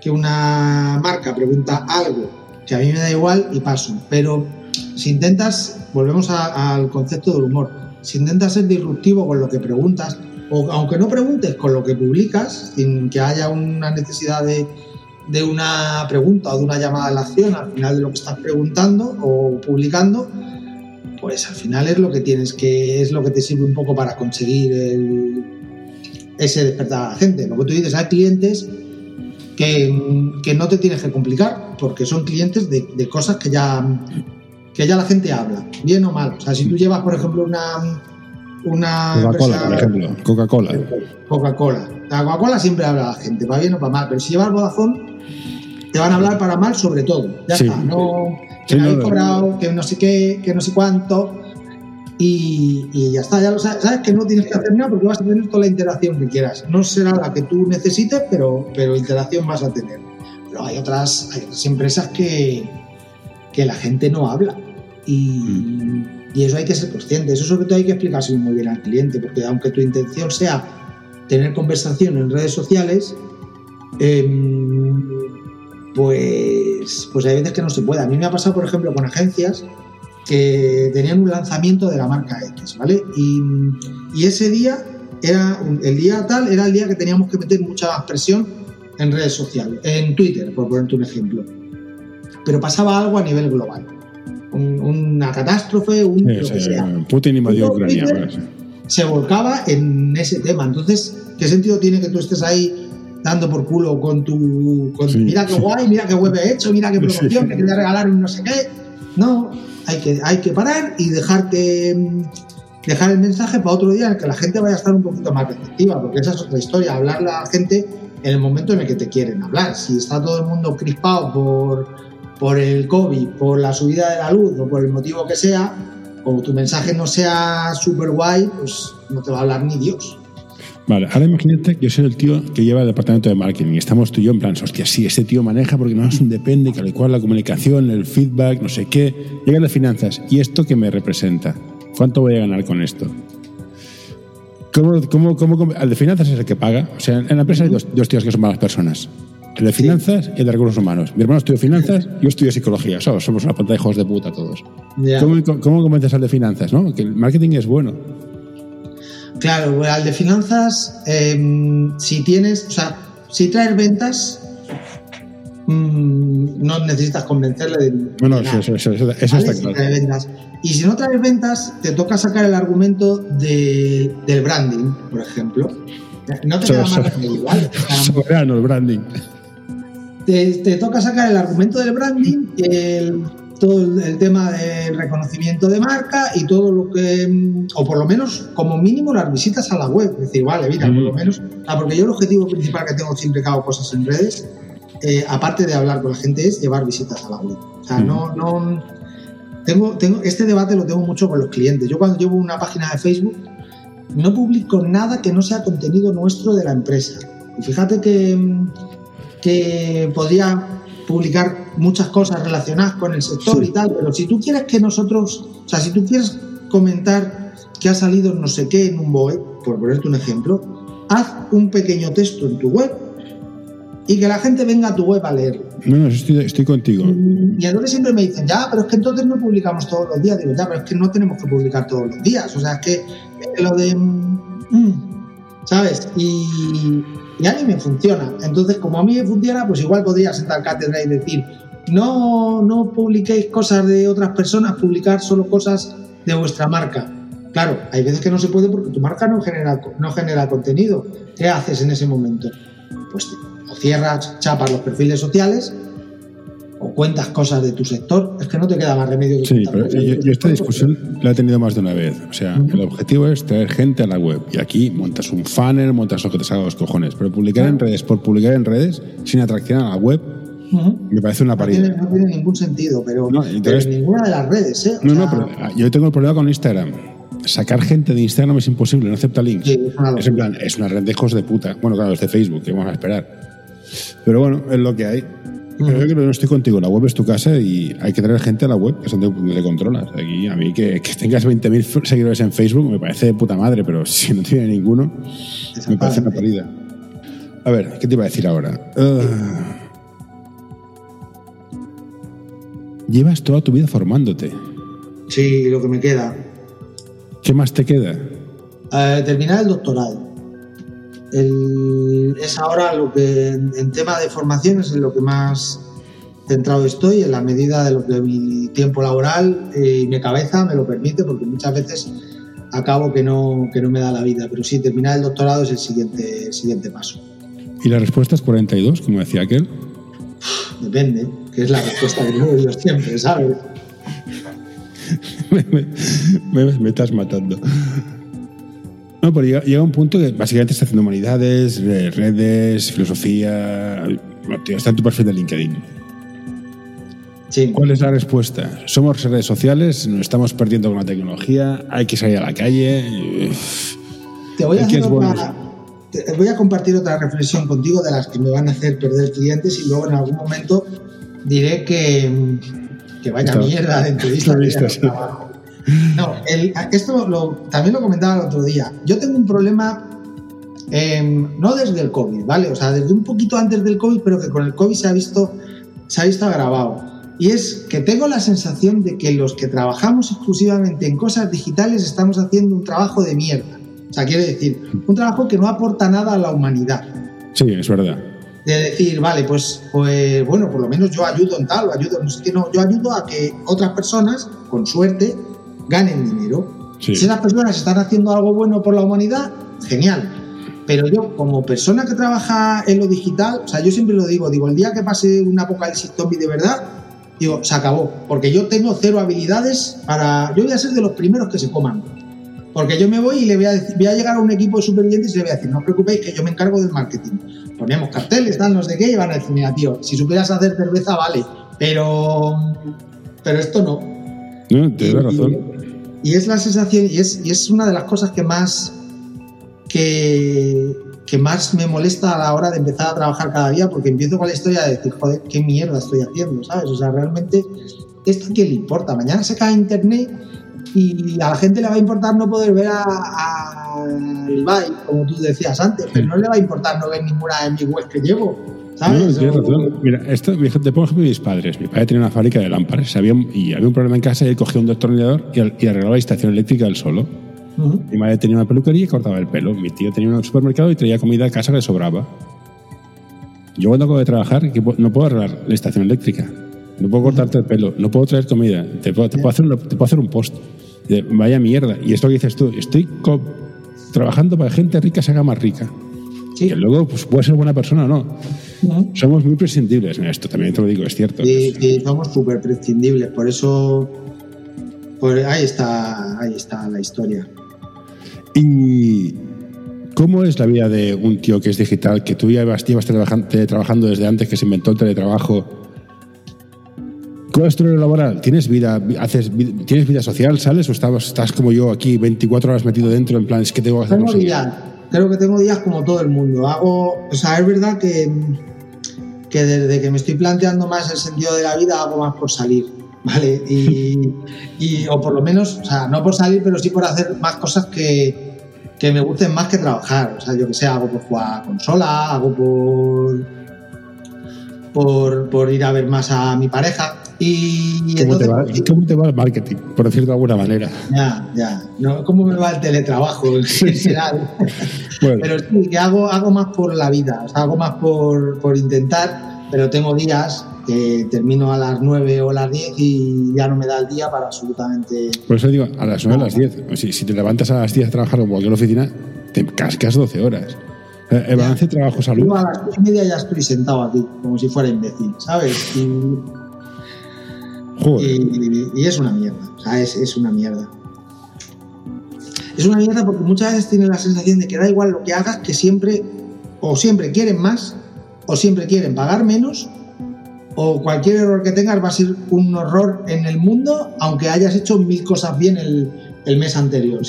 que una marca pregunta algo que a mí me da igual y paso. Pero si intentas, volvemos al concepto del humor, si intentas ser disruptivo con lo que preguntas, o aunque no preguntes con lo que publicas, sin que haya una necesidad de, de una pregunta o de una llamada a la acción al final de lo que estás preguntando o publicando, pues al final es lo que tienes que, es lo que te sirve un poco para conseguir ese despertar a la gente. Lo que tú dices, hay clientes que, que no te tienes que complicar, porque son clientes de, de, cosas que ya, que ya la gente habla, bien o mal. O sea, si tú llevas, por ejemplo, una una. Coca-Cola, por ejemplo. Coca-Cola. Coca-Cola. La Coca-Cola siempre habla a la gente, para bien o para mal. Pero si llevas Vodafone, te van a hablar para mal sobre todo. Ya está. No, que no, habéis cobrado, que no sé qué, que no sé cuánto. Y, y, ya está, ya lo sabes, sabes que no tienes que hacer nada porque vas a tener toda la interacción que quieras. No será la que tú necesites, pero, pero interacción vas a tener. Pero hay otras, hay otras empresas que, que la gente no habla. Y, mm. Y eso hay que ser consciente. Eso sobre todo hay que explicárselo muy bien al cliente, porque aunque tu intención sea tener conversación en redes sociales, em, pues, pues hay veces que no se puede. A mí me ha pasado, por ejemplo, con agencias que tenían un lanzamiento de la marca X, ¿vale? Y, y ese día era el día tal, era el día que teníamos que meter mucha presión en redes sociales, en Twitter, por ponerte un ejemplo. Pero pasaba algo a nivel global una catástrofe, un lo que sea. Putin invadió Ucrania. Se volcaba en ese tema. Entonces, ¿qué sentido tiene que tú estés ahí dando por culo con tu. mira qué guay, mira qué web he hecho, mira qué promoción, que te voy a regalar un no sé qué? No, hay que, hay que parar y dejar que dejar el mensaje para otro día en el que la gente vaya a estar un poquito más receptiva, porque esa es otra historia, hablarle a la gente en el momento en el que te quieren hablar. Si está todo el mundo crispado por por el COVID, por la subida de la luz o por el motivo que sea, como tu mensaje no sea súper guay, pues no te va a hablar ni Dios. Vale, ahora imagínate que yo soy el tío que lleva el departamento de marketing estamos tú y yo en plan, hostia, sí, ese tío maneja porque no es un depende, que cual la comunicación, el feedback, no sé qué. Llega de finanzas y esto que me representa. ¿Cuánto voy a ganar con esto? ¿Cómo, cómo, cómo, el de finanzas es el que paga. O sea, en la empresa hay dos, dos tíos que son malas personas el de finanzas y el de recursos humanos. Mi hermano estudia finanzas, yo estudio psicología. somos una pantalla de hijos de puta todos. ¿Cómo, ¿Cómo, convences al de finanzas? ¿no? Que el marketing es bueno. Claro, al de finanzas, em, si tienes, o sea, si traes ventas, mm, no necesitas convencerle de. Bueno, eso, eso, eso, eso está Si claro. traes ventas. Y si no traes ventas, te toca sacar el argumento de- del branding, por ejemplo. No te Eso- queda eso- más remedio, igual. Soberano el branding. te, te toca sacar el argumento del branding, el, todo el, tema del reconocimiento de marca y todo lo que, mm, o por lo menos, como mínimo, las visitas a la web. Es decir, vale, mira, por lo menos, ah, porque yo el objetivo principal que tengo siempre que hago cosas en redes, eh, aparte de hablar con la gente, es llevar visitas a la web. O sea, no, no, tengo, tengo, este debate lo tengo mucho con los clientes. Yo cuando llevo una página de Facebook, no publico nada que no sea contenido nuestro de la empresa. Y fíjate que, mm, que podría publicar muchas cosas relacionadas con el sector Sí. y tal, pero si tú quieres que nosotros, o sea, si tú quieres comentar que ha salido no sé qué en un BOE, por ponerte un ejemplo, haz un pequeño texto en tu web y que la gente venga a tu web a leerlo. No, no, estoy, estoy contigo. Y entonces siempre me dicen, ya, pero es que entonces no publicamos todos los días. Digo, ya, pero es que no tenemos que publicar todos los días. O sea, es que lo de. mm, ¿Sabes? Y, y a mí me funciona. Entonces, como a mí me funciona, pues igual podría sentar cátedra y decir, no, no publiquéis cosas de otras personas, publicar solo cosas de vuestra marca. Claro, hay veces que no se puede porque tu marca no genera, no genera contenido. ¿Qué haces en ese momento? Pues o cierras, chapas los perfiles sociales o cuentas cosas de tu sector. Es que no te queda más remedio que Sí, pero yo, esta discusión la he tenido más de una vez. O sea, el objetivo es traer gente a la web. Y aquí montas un funnel, montas lo que te salga los cojones. Pero publicar en redes por publicar en redes sin atracción a la web me parece una No tiene, parida. no tiene ningún sentido, pero, No, pero entonces- en ninguna de las redes, ¿eh? O No, no, pero ah, yo tengo el problema con Instagram. Sacar gente de Instagram es imposible, no acepta links. Sí, es una es en plan, es una red de hijos de puta. Bueno, claro, es de Facebook, que vamos a esperar. Pero bueno, es lo que hay. Pero yo creo que no estoy contigo. La web es tu casa y hay que traer gente a la web, que es donde donde te controlas. Aquí, a mí, que, que tengas 20.000 seguidores en Facebook me parece de puta madre, pero si no tiene ninguno, me parece una parida. A ver, ¿qué te iba a decir ahora? Ah. Llevas toda tu vida formándote. Sí, lo que me queda. ¿Qué más te queda? Eh, terminar el doctorado. El- es ahora lo que, en, en tema de formación, es en lo que más centrado estoy, en la medida de lo que mi tiempo laboral eh, y mi cabeza me lo permite, porque muchas veces acabo que no, que no me da la vida. Pero sí, terminar el doctorado es el siguiente, el siguiente paso. Y la respuesta es 42, como decía aquel. Depende, que es la respuesta que doy yo siempre, ¿sabes? me, me- me estás matando. No, pero llega, llega un punto que básicamente está haciendo humanidades, eh, redes, filosofía. Bueno, tío, está en tu perfil de LinkedIn. Sí. ¿Cuál es la respuesta? ¿Somos redes sociales? ¿Nos estamos perdiendo con la tecnología? ¿Hay que salir a la calle? Te voy a, ¿Qué hacer te voy a compartir otra reflexión contigo de las que me van a hacer perder clientes y luego en algún momento diré que, que vaya mierda de entrevista. No, el- esto lo- también lo comentaba el otro día. Yo tengo un problema, em, no desde el COVID, ¿vale? O sea, desde un poquito antes del COVID, pero que con el COVID se ha visto, se ha visto agravado. Y es que tengo la sensación de que los que trabajamos exclusivamente en cosas digitales estamos haciendo un trabajo de mierda. O sea, quiere decir, un trabajo que no aporta nada a la humanidad. Sí, es verdad. De decir, vale, pues, pues bueno, por lo menos yo ayudo en tal, o ayudo, no sé qué, no, yo ayudo a que otras personas, con suerte, ganen dinero. Sí. Si esas personas están haciendo algo bueno por la humanidad, genial. Pero yo, como persona que trabaja en lo digital, o sea, yo siempre lo digo, digo, el día que pase un apocalipsis zombie de verdad, digo, se acabó. Porque yo tengo cero habilidades para. Yo voy a ser de los primeros que se coman. Porque yo me voy y le voy a, decir- voy a llegar a un equipo de supervivientes y le voy a decir, no os preocupéis que yo me encargo del marketing. Ponemos carteles, tal, no sé qué, y van a decir, mira, tío, si supieras hacer cerveza, vale. Pero. Pero esto no. No, tienes razón. Y es la sensación, y es, y es una de las cosas que más que, que más me molesta a la hora de empezar a trabajar cada día, porque empiezo con la historia de decir, joder, qué mierda estoy haciendo, ¿sabes? O sea, realmente, ¿esto a quién le importa? Mañana se cae internet y a la gente le va a importar no poder ver a, a Ibai, como tú decías antes, pero no le va a importar no ver ninguna de mis webs que llevo, ¿sabes? razón. Mira, esto, te pongo ejemplo de mis padres. Mi padre tenía una fábrica de lámparas y había, un- y había un problema en casa y él cogía un destornillador y, y arreglaba la estación eléctrica él solo. Mi madre tenía una peluquería y cortaba el pelo. Mi tío tenía un supermercado y traía comida a casa que le sobraba. Yo cuando acabo de trabajar no puedo arreglar la estación eléctrica, no puedo cortarte el pelo, no puedo traer comida, te puedo, hacer, un, te puedo hacer un post. Vaya mierda. Y esto que dices tú, estoy trabajando para que gente rica se haga más rica. Que luego pues, puede ser buena persona o no. Somos muy prescindibles en esto, también te lo digo, es cierto. Sí, somos súper prescindibles, por eso pues ahí, está, ahí está la historia. ¿Y cómo es la vida de un tío que es digital, que tú ya llevas, trabajando desde antes que se inventó el teletrabajo? ¿Cuál es tu laboral? ¿Tienes vida, haces, ¿Tienes vida social? ¿Sales o estás, estás como yo aquí 24 horas metido dentro en plan, es que tengo que hacer Tengo días, creo que tengo días como todo el mundo. Hago, o sea, es verdad que, que desde que me estoy planteando más el sentido de la vida hago más por salir, ¿vale? Y, o por lo menos, o sea, no por salir, pero sí por hacer más cosas que, que me gusten más que trabajar. O sea, yo que sé, hago por jugar a consola, hago por, por, por ir a ver más a mi pareja. Y ¿Cómo, te va, ¿Cómo, te va, el marketing, por decirlo de alguna manera? Ya, ya. No, ¿Cómo me va el teletrabajo en general? Pero sí, que hago, hago más por la vida, o sea, hago más por, por intentar, pero tengo días que termino a las 9 o las 10 y ya no me da el día para absolutamente... Por eso digo, a las 9 o las 10. Si, si te levantas a las 10 a trabajar en cualquier oficina, te cascas 12 horas. Eh, el balance trabajo-salud. a las 3 y media ya estoy sentado aquí, como si fuera imbécil, ¿sabes? Y y, es una mierda, o sea, es, una mierda. Es una mierda porque muchas veces tienes la sensación de que da igual lo que hagas, que siempre, o siempre quieren más, o siempre quieren pagar menos, o cualquier error que tengas va a ser un horror en el mundo, aunque hayas hecho mil cosas bien el, el mes anterior.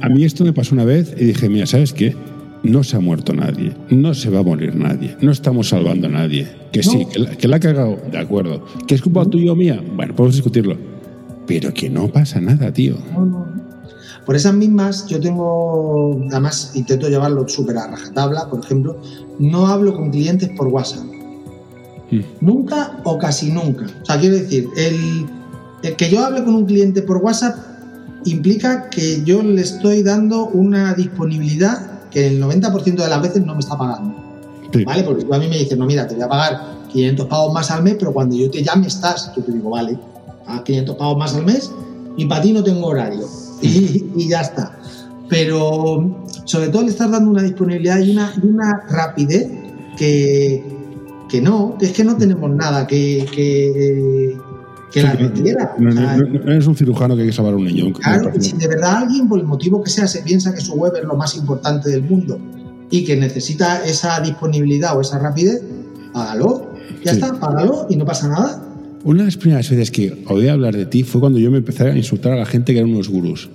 A mí esto me pasó una vez y dije, mira, ¿sabes qué? No se ha muerto nadie, no se va a morir nadie, no estamos salvando a nadie. Que sí, que la, ha cagado, de acuerdo. ¿Que es culpa tuya o mía? Bueno, podemos discutirlo. Pero que no pasa nada, tío. Por esas mismas, yo tengo, además intento llevarlo súper a rajatabla, por ejemplo, no hablo con clientes por WhatsApp. Hmm. Nunca o casi nunca. O sea, quiero decir, el, el que yo hable con un cliente por WhatsApp implica que yo le estoy dando una disponibilidad que el 90% de las veces no me está pagando. ¿Vale? Porque tú a mí me dices, no, mira, te voy a pagar 500 pavos más al mes, pero cuando yo te llame estás. Yo te digo, vale, a 500 pavos más al mes y para ti no tengo horario. Y, ya está. Pero sobre todo le estás dando una disponibilidad y una, una rapidez que, que no, que es que no tenemos nada que, que que la requiera. No, eres un cirujano que hay que salvar a un niño. Claro, si de verdad alguien, por el motivo que sea, se piensa que su web es lo más importante del mundo y que necesita esa disponibilidad o esa rapidez, hágalo. Ya está, hágalo y no pasa nada. Una de las primeras veces que oí hablar de ti fue cuando yo me empecé a insultar a la gente que eran unos gurús.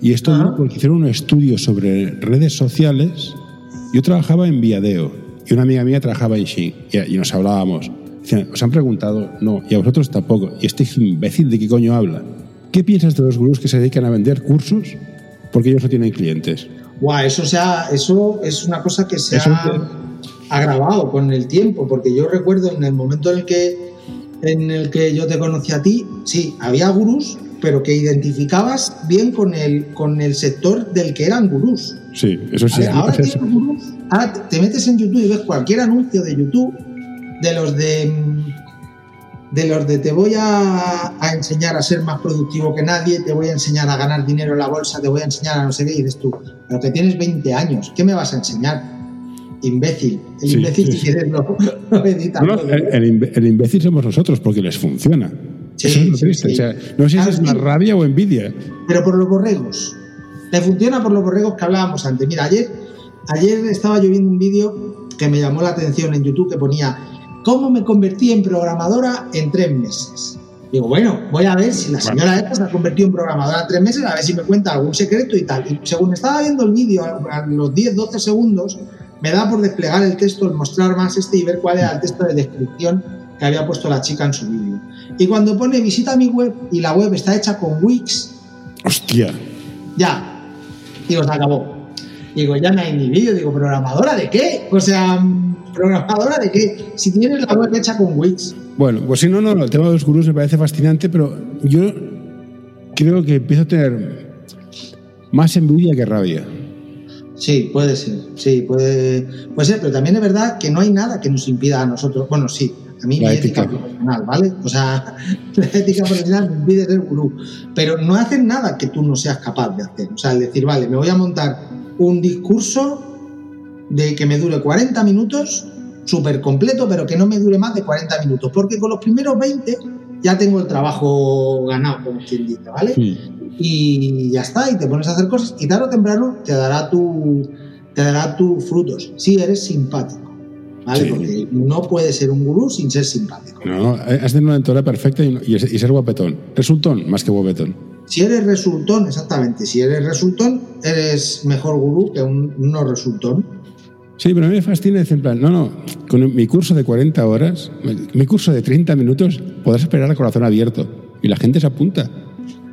Y esto ah. porque hicieron un estudio sobre redes sociales. Yo trabajaba en Viadeo y una amiga mía trabajaba en Shin y nos hablábamos. ¿Os han preguntado? No, y a vosotros tampoco. ¿Y este imbécil de qué coño habla? ¿Qué piensas de los gurús que se dedican a vender cursos porque ellos no tienen clientes? Guau, eso, sea, eso es una cosa que se ha agravado con el tiempo, porque yo recuerdo en el momento en el que en el que yo te conocí a ti, sí, había gurús, pero que identificabas bien con el, con el sector del que eran gurús. Sí, eso sí. ahora, ahora te metes en YouTube y ves cualquier anuncio de YouTube de los de de los de te voy a, enseñar a ser más productivo que nadie, te voy a enseñar a ganar dinero en la bolsa, te voy a enseñar a no sé qué, y dices tú, pero que tienes 20 años, ¿qué me vas a enseñar? Imbécil. El imbécil, si quieres, lo, el, imbécil somos nosotros porque les funciona. Eso es lo triste. O sea, no sé si es más rabia o envidia. Pero por los borregos. Le funciona por los borregos que hablábamos antes. Mira, ayer, ayer estaba yo viendo un vídeo que me llamó la atención en YouTube que ponía ¿Cómo me convertí en programadora en tres meses? Digo, bueno, voy a ver si la señora esta se ha convertido en programadora en tres meses, a ver si me cuenta algún secreto y tal. Y según estaba viendo el vídeo, a los 10-12 segundos, me da por desplegar el texto, el mostrar más este y ver cuál era el texto de descripción que había puesto la chica en su vídeo. Y cuando pone visita mi web y la web está hecha con Wix. ¡Hostia! Ya. Digo, se acabó. Digo, ya no hay ni vídeo. Digo, ¿programadora de qué? O sea, ¿Programadora de qué? Si tienes la web hecha con Wix. Bueno, pues si no, no, el tema de los gurús me parece fascinante, pero yo creo que empiezo a tener más envidia que rabia. Sí, puede ser, sí, puede, puede ser, pero también es verdad que no hay nada que nos impida a nosotros, bueno, sí, a mí La mi ética. ética profesional, ¿vale? O sea, la ética profesional me impide ser gurú, pero no hacen nada que tú no seas capaz de hacer. O sea, el decir, vale, me voy a montar un discurso de que me dure 40 minutos, súper completo, pero que no me dure más de 40 minutos, porque con los primeros 20 ya tengo el trabajo ganado, como quien dice, ¿vale? Y ya está, y te pones a hacer cosas y tarde o temprano te dará tu te dará tus frutos si eres simpático, ¿vale? Sí. Porque no puedes ser un gurú sin ser simpático. No, has de una mentora perfecta y, y- y ser guapetón. Resultón más que guapetón. Si eres resultón, exactamente, si eres resultón, eres mejor gurú que un no resultón. Sí, pero a mí me fascina decir en plan, no, no, con mi curso de 40 horas, mi curso de 30 minutos, podrás esperar a corazón abierto. Y la gente se apunta.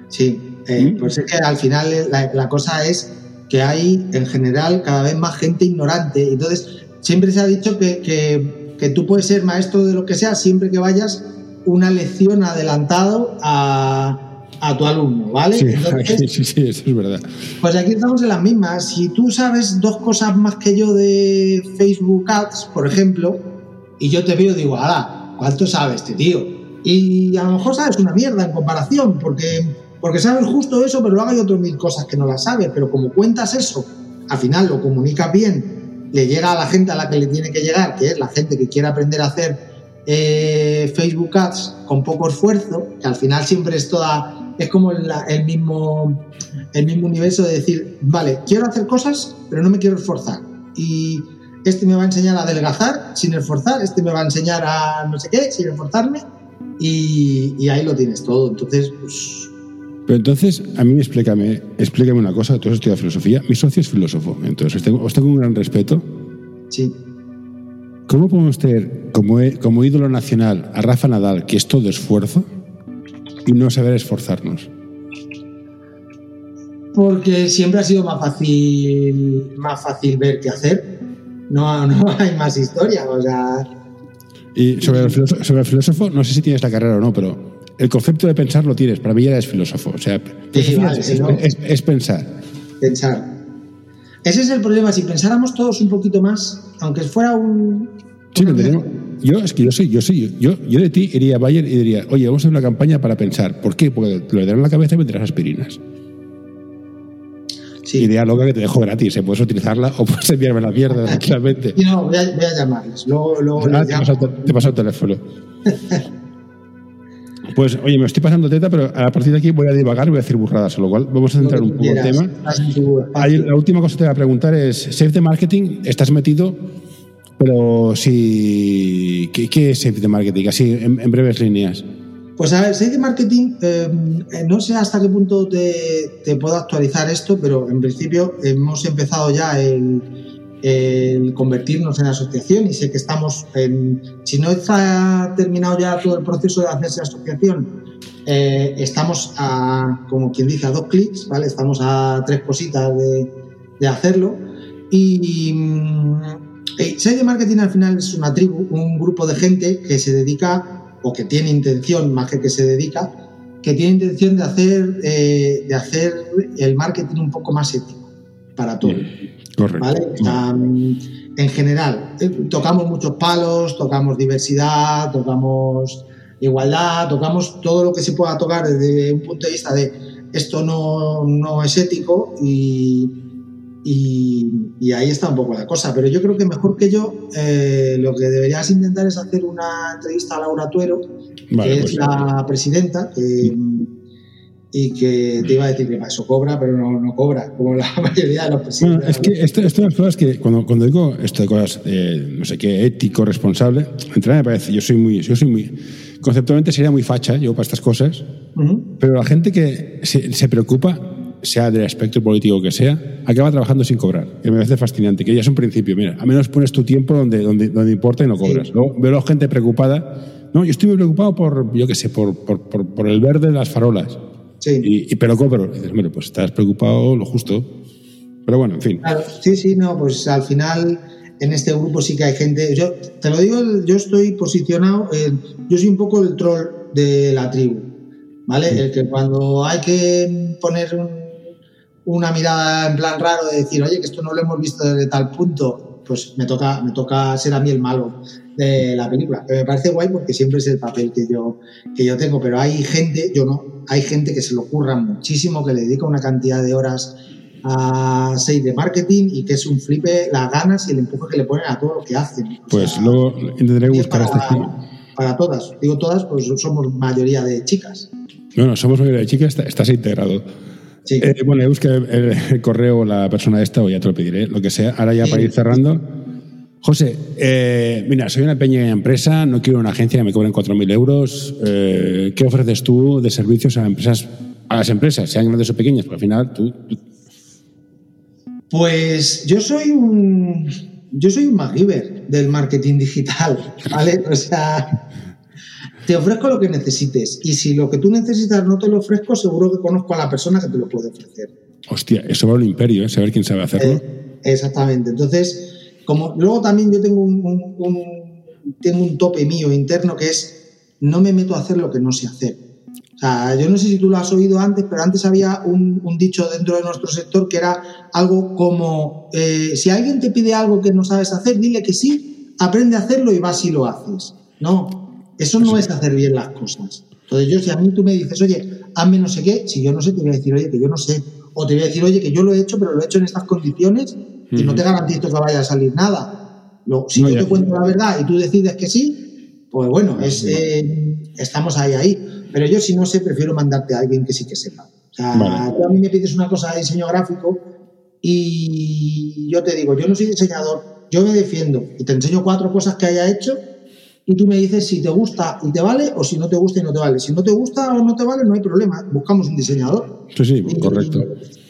Sí, eh, ¿Mm? pues es que al final la, la cosa es que hay en general cada vez más gente ignorante. Entonces, siempre se ha dicho que, que- que tú puedes ser maestro de lo que sea siempre que vayas una lección adelantado a, a tu alumno, ¿vale? Sí, Entonces, sí, sí, eso es verdad. pues aquí estamos en las mismas. Si tú sabes dos cosas más que yo de Facebook Ads, por ejemplo, y yo te veo y digo, ala, ¿cuánto sabe este tío? Y a lo mejor sabes una mierda en comparación, porque, porque sabes justo eso, pero luego hay otras mil cosas que no las sabes. Pero como cuentas eso, al final lo comunicas bien, le llega a la gente a la que le tiene que llegar, que es la gente que quiere aprender a hacer eh, Facebook Ads con poco esfuerzo, que al final siempre es toda, es como la- el mismo el mismo universo de decir, vale, quiero hacer cosas, pero no me quiero esforzar. Y este me va a enseñar a adelgazar sin esforzar, este me va a enseñar a no sé qué sin esforzarme, y, y ahí lo tienes todo. Entonces, pues, Pero entonces, a mí explícame, explícame una cosa, tú has estudiado filosofía, mi socio es filósofo, entonces os tengo, os tengo un gran respeto. sí. ¿Cómo podemos tener como, como ídolo nacional a Rafa Nadal, que es todo esfuerzo, y no saber esforzarnos? Porque siempre ha sido más fácil, más fácil ver que hacer. No, no hay más historia. O sea, Y sobre el, filósofo, sobre el filósofo, no sé si tienes la carrera o no, pero el concepto de pensar lo tienes. Para mí ya eres filósofo. O sea, vale, es, sí, ¿no? es- es pensar. pensar. Ese es el problema. Si pensáramos todos un poquito más, aunque fuera un. Sí, ¿me entendemos? Yo, es que yo soy, yo soy, yo, yo de ti iría a Bayer y diría, oye, vamos a hacer una campaña para pensar. ¿Por qué? Porque te lo darán en la cabeza y vendrás aspirinas. Sí. Idea loca que te dejo gratis, ¿eh? puedes utilizarla o puedes enviarme la mierda tranquilamente. No, voy a, voy a llamarles. Luego, luego Ah, te, paso, el te- te paso el teléfono. Pues, oye, me estoy pasando teta, pero a partir de aquí voy a divagar y voy a decir burradas, con lo cual vamos a centrar un poco el tema. Ahí, la última cosa que te voy a preguntar es, Save the Marketing, estás metido, pero si... ¿Qué, qué es Save the Marketing? Así, en, breves líneas. Pues a ver, Save the Marketing, eh, no sé hasta qué punto te, puedo actualizar esto, pero en principio hemos empezado ya el, convertirnos en asociación y sé que estamos en, si no está terminado ya todo el proceso de hacerse asociación, eh, estamos a, como quien dice, a dos clics, ¿vale? Estamos a tres cositas de, de hacerlo. Y eh, the Marketing al final es una tribu, un grupo de gente que se dedica o que tiene intención, más que que se dedica, que tiene intención de hacer, eh, de hacer el marketing un poco más ético para todos. Correcto. ¿vale? En general, eh, tocamos muchos palos, tocamos diversidad, tocamos igualdad, tocamos todo lo que se pueda tocar desde un punto de vista de esto no, no es ético y, y- y ahí está un poco la cosa. Pero yo creo que mejor que yo, eh, lo que deberías intentar es hacer una entrevista a Laura Tuero, Vale, que pues, es la presidenta, que, y que te iba a decir que para eso cobra, pero no, no cobra, como la mayoría de los Bueno, presidentes. es que esto, esto de las cosas que cuando, cuando digo esto de cosas, eh, no sé qué, ético, responsable, entrada me parece, yo soy muy, yo soy muy, conceptualmente sería muy facha yo para estas cosas, Ujú. pero la gente que se, se preocupa, sea del aspecto político que sea, acaba trabajando sin cobrar, que me parece fascinante, que ya es un principio, mira, a menos pones tu tiempo donde, donde, donde importa y no cobras. Sí. Luego veo a gente preocupada, no, yo estoy muy preocupado por, yo qué sé, por, por, por, por el verde de las farolas, Sí. y, y pero cobro. Y dices, bueno, pues estás preocupado lo justo. Pero bueno, en fin. Claro, sí, sí, no, pues al final en este grupo sí que hay gente. Yo te lo digo, yo estoy posicionado, yo soy un poco el troll de la tribu, ¿vale? El que cuando hay que poner un, una mirada en plan raro de decir, oye, que esto no lo hemos visto desde tal punto, pues me toca, me toca ser a mí el malo de la película. Que me parece guay porque siempre es el papel que yo, que yo tengo, pero hay gente, yo no, hay gente que se lo ocurra muchísimo, que le dedica una cantidad de horas a 6 de marketing y que es un flipe las ganas y el empuje que le ponen a todo lo que hacen. pues luego intentaré buscar para, esta para todas, digo todas, pues somos mayoría de chicas. Bueno, somos mayoría de chicas, estás integrado. Sí. Eh, bueno, busca el, el, correo, la persona esta, o ya te lo pediré, lo que sea. Ahora ya para ir cerrando. José, eh, mira, soy una pequeña empresa, no quiero una agencia que me cobren 4.000 euros. Eh, ¿Qué ofreces tú de servicios a empresas, a las empresas, sean grandes o pequeñas? Porque al final tú, tú... Pues yo soy un yo soy un MacGyver del marketing digital, ¿vale? O sea, te ofrezco lo que necesites y si lo que tú necesitas no te lo ofrezco, seguro que conozco a la persona que te lo puede ofrecer. Hostia, eso va a un imperio, ¿eh? saber quién sabe hacerlo. Eh, exactamente. Entonces, como luego también yo tengo un, un, un, tengo un tope mío interno que es no me meto a hacer lo que no sé hacer. O sea, yo no sé si tú lo has oído antes, pero antes había un, un dicho dentro de nuestro sector que era algo como, eh, si alguien te pide algo que no sabes hacer, dile que sí, aprende a hacerlo y vas y lo haces. No, eso no es hacer bien las cosas. Entonces yo, si a mí tú me dices, oye, hazme no sé qué, si yo no sé, te voy a decir, oye, que yo no sé. O te voy a decir, oye, que yo lo he hecho, pero lo he hecho en estas condiciones y no te garantizo que vaya a salir nada. Lo, si no, yo te cuento la verdad y tú decides que sí, pues bueno, es, eh, estamos ahí, ahí. Pero yo, si no sé, prefiero mandarte a alguien que sí que sepa. O sea, vale. tú a mí me pides una cosa de diseño gráfico y yo te digo, yo no soy diseñador, yo me defiendo y te enseño cuatro cosas que haya hecho y tú me dices si te gusta y te vale o si no te gusta y no te vale. Si no te gusta o no te vale, no hay problema, buscamos un diseñador. Sí, sí, y, correcto.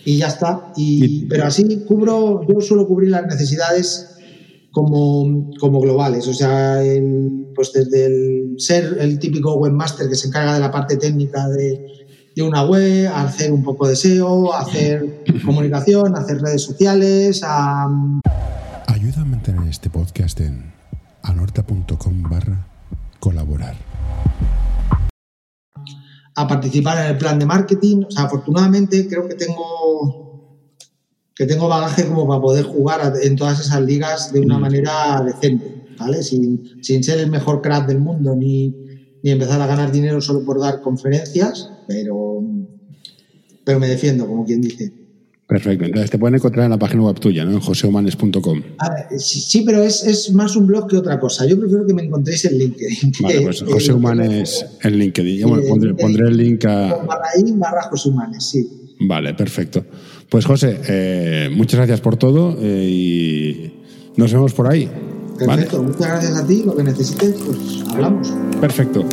Y, y ya está. Y, y, pero así cubro, yo suelo cubrir las necesidades como, como globales, o sea, el, pues desde el ser el típico webmaster que se encarga de la parte técnica de, de una web, a hacer un poco de SEO, a hacer comunicación, a hacer redes sociales, a... Ayuda a mantener este podcast en anorta.com barra colaborar. A participar en el plan de marketing. O sea, afortunadamente creo que tengo que tengo bagaje como para poder jugar en todas esas ligas de una manera decente, ¿vale? Sin, sin ser el mejor crack del mundo ni, ni empezar a ganar dinero solo por dar conferencias, pero, pero me defiendo, como quien dice. Perfecto, entonces te pueden encontrar en la página web tuya, ¿no? En josehumanes.com. Sí, sí, pero es, es, más un blog que otra cosa. Yo prefiero que me encontréis en LinkedIn. Vale, pues José Humanes en LinkedIn. Bueno, pondré, pondré, el link a. Barra ahí, barra José Humanes, sí. Vale, perfecto. Pues José, eh, muchas gracias por todo eh, y nos vemos por ahí. Perfecto, ¿vale? muchas gracias a ti. Lo que necesites, pues hablamos. Perfecto.